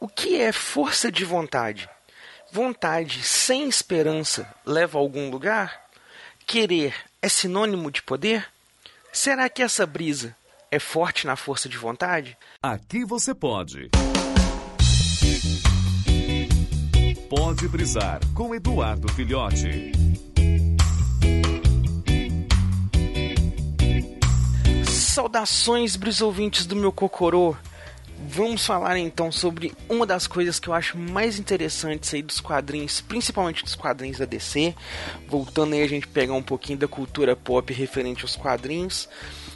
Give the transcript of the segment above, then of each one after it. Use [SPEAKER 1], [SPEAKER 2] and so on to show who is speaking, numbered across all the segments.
[SPEAKER 1] O que é força de vontade? Vontade sem esperança leva a algum lugar? Querer é sinônimo de poder? Será que essa brisa é forte na força de vontade?
[SPEAKER 2] Aqui você pode. Pode brisar com Eduardo Filhote.
[SPEAKER 1] Saudações, brisouvintes do meu Cocorô. Vamos falar então sobre uma das coisas que eu acho mais interessantes aí dos quadrinhos, principalmente dos quadrinhos da DC. Voltando aí a gente pegar um pouquinho da cultura pop referente aos quadrinhos,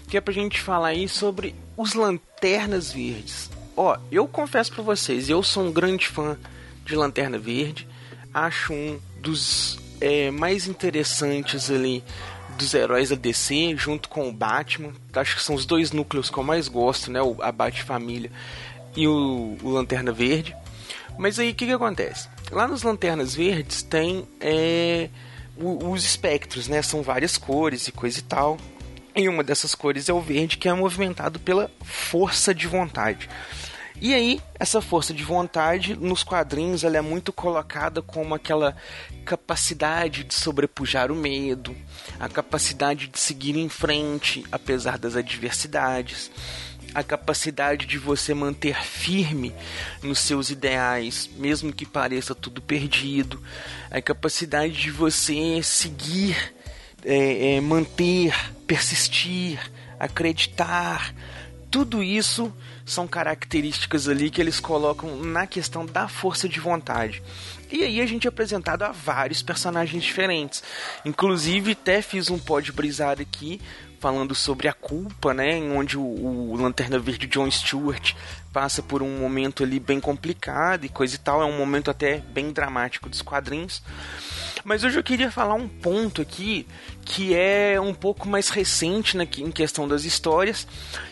[SPEAKER 1] que é pra gente falar aí sobre os Lanternas Verdes. Ó, eu confesso para vocês, eu sou um grande fã de Lanterna Verde. Acho um dos é, mais interessantes ali dos heróis da DC, junto com o Batman. Acho que são os dois núcleos que eu mais gosto, né? A Bat-Família e o, o, Lanterna Verde. Mas aí o que, que acontece? Lá nos Lanternas Verdes tem é, os espectros, né? São várias cores e coisa e tal. E uma dessas cores é o verde, que é movimentado pela força de vontade. E aí, essa força de vontade nos quadrinhos ela é muito colocada como aquela capacidade de sobrepujar o medo, a capacidade de seguir em frente apesar das adversidades, a capacidade de você manter firme nos seus ideais, mesmo que pareça tudo perdido, a capacidade de você seguir, é, é, manter, persistir, acreditar. Tudo isso são características ali que eles colocam na questão da força de vontade. E aí a gente é apresentado a vários personagens diferentes. Inclusive, até fiz um pod brisar aqui falando sobre a culpa, né, onde o, o, Lanterna Verde John Stewart passa por um momento ali bem complicado e coisa e tal, é um momento até bem dramático dos quadrinhos. Mas hoje eu queria falar um ponto aqui que é um pouco mais recente né, em questão das histórias,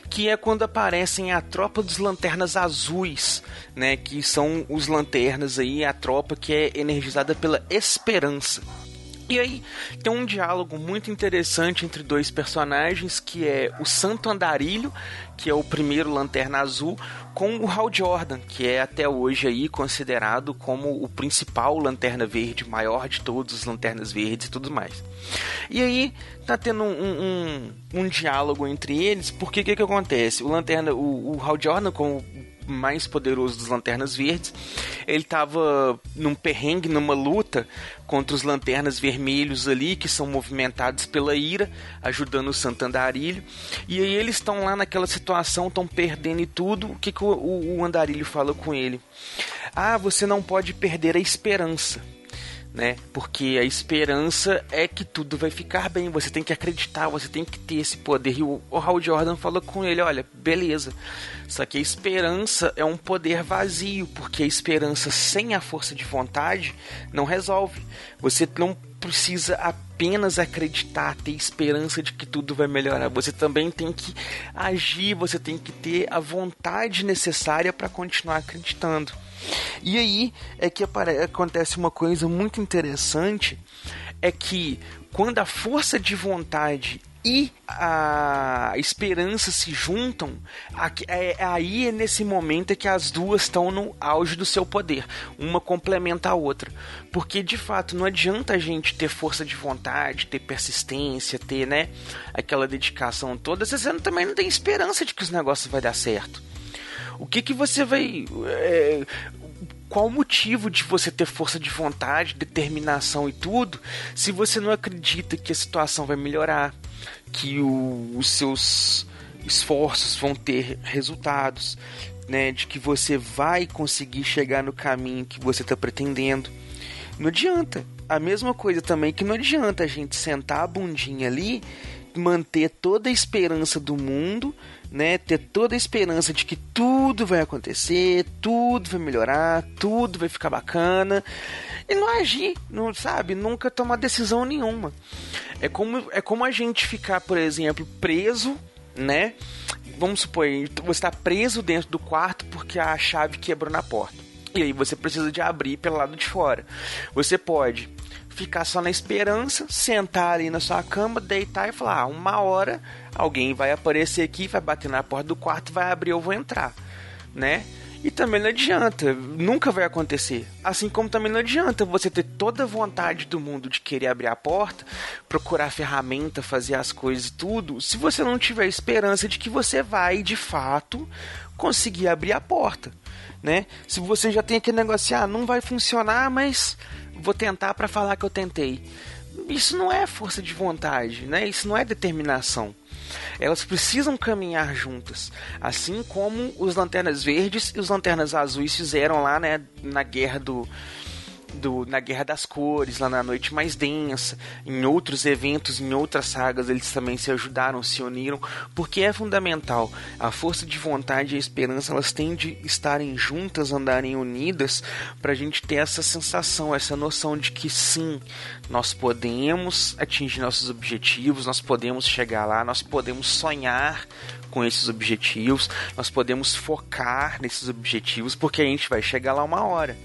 [SPEAKER 1] que é quando aparecem a tropa dos lanternas azuis, né, que são os lanternas aí, a tropa que é energizada pela esperança. E aí tem um diálogo muito interessante entre dois personagens, que é o Santo Andarilho, que é o primeiro Lanterna Azul, com o Hal Jordan, que é até hoje aí considerado como o principal Lanterna Verde, maior de todos os Lanternas Verdes e tudo mais. E aí tá tendo um, um, um diálogo entre eles, porque o que, que acontece? O Lanterna, o, o Hal Jordan, como mais poderoso dos Lanternas Verdes. Ele estava num perrengue, numa luta contra os Lanternas Vermelhos ali, que são movimentados pela ira, ajudando o Santandarilho. E aí eles estão lá naquela situação, estão perdendo e tudo. O que, que o, o, Andarilho fala com ele? Ah, você não pode perder a esperança né? Porque a esperança é que tudo vai ficar bem. Você tem que acreditar, você tem que ter esse poder. E o, o Hal Jordan falou com ele: olha, beleza. Só que a esperança é um poder vazio, porque a esperança sem a força de vontade não resolve. Você não precisa apenas acreditar, ter esperança de que tudo vai melhorar. Você também tem que agir, você tem que ter a vontade necessária para continuar acreditando. E aí é que acontece uma coisa muito interessante, é que quando a força de vontade e a esperança se juntam, é, aí é nesse momento é que as duas estão no auge do seu poder. Uma complementa a outra. Porque de fato não adianta a gente ter força de vontade, ter persistência, ter né, aquela dedicação toda, se você também não tem esperança de que os negócios vai dar certo. O que que você vai. É, qual o motivo de você ter força de vontade, determinação e tudo, se você não acredita que a situação vai melhorar, que o, os seus esforços vão ter resultados, né, de que você vai conseguir chegar no caminho que você está pretendendo. Não adianta. A mesma coisa também que não adianta a gente sentar a bundinha ali, manter toda a esperança do mundo, né, ter toda a esperança de que tudo vai acontecer, tudo vai melhorar, tudo vai ficar bacana e não agir, não sabe, nunca tomar decisão nenhuma. É como é como a gente ficar, por exemplo, preso, né? Vamos supor, você está preso dentro do quarto porque a chave quebrou na porta. E aí você precisa de abrir pelo lado de fora. Você pode ficar só na esperança, sentar ali na sua cama, deitar e falar: ah, uma hora alguém vai aparecer aqui, vai bater na porta do quarto, vai abrir, eu vou entrar, né? E também não adianta, nunca vai acontecer. Assim como também não adianta você ter toda a vontade do mundo de querer abrir a porta, procurar ferramenta, fazer as coisas e tudo, se você não tiver esperança de que você vai, de fato, conseguir abrir a porta, né? Se você já tem aquele negócio, ah, não vai funcionar, mas vou tentar para falar que eu tentei. Isso não é força de vontade, né? Isso não é determinação. Elas precisam caminhar juntas, assim como os lanternas verdes e os lanternas azuis fizeram lá, né, na guerra do do, na Guerra das Cores, lá na Noite Mais Densa, em outros eventos, em outras sagas, eles também se ajudaram, se uniram, porque é fundamental. A força de vontade e a esperança, elas têm de estarem juntas, andarem unidas, para a gente ter essa sensação, essa noção de que sim, nós podemos atingir nossos objetivos, nós podemos chegar lá, nós podemos sonhar com esses objetivos, nós podemos focar nesses objetivos, porque a gente vai chegar lá uma hora.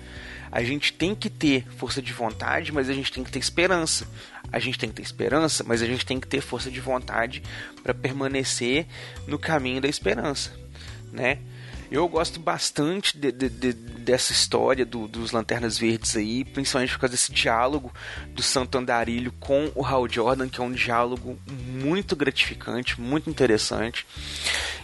[SPEAKER 1] A gente tem que ter força de vontade, mas a gente tem que ter esperança. A gente tem que ter esperança, mas a gente tem que ter força de vontade para permanecer no caminho da esperança, né? Eu gosto bastante de, de, de, dessa história do, dos Lanternas Verdes aí, principalmente por causa desse diálogo do Santo Andarilho com o Hal Jordan, que é um diálogo muito gratificante, muito interessante.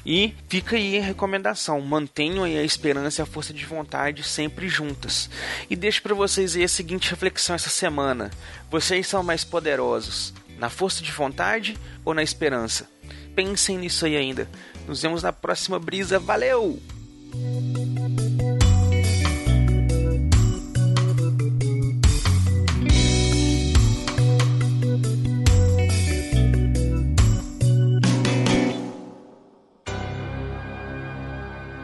[SPEAKER 1] E fica aí a recomendação: mantenham a esperança e a força de vontade sempre juntas. E deixo para vocês aí a seguinte reflexão essa semana: vocês são mais poderosos na força de vontade ou na esperança? Pensem nisso aí ainda. Nos vemos na próxima brisa. Valeu!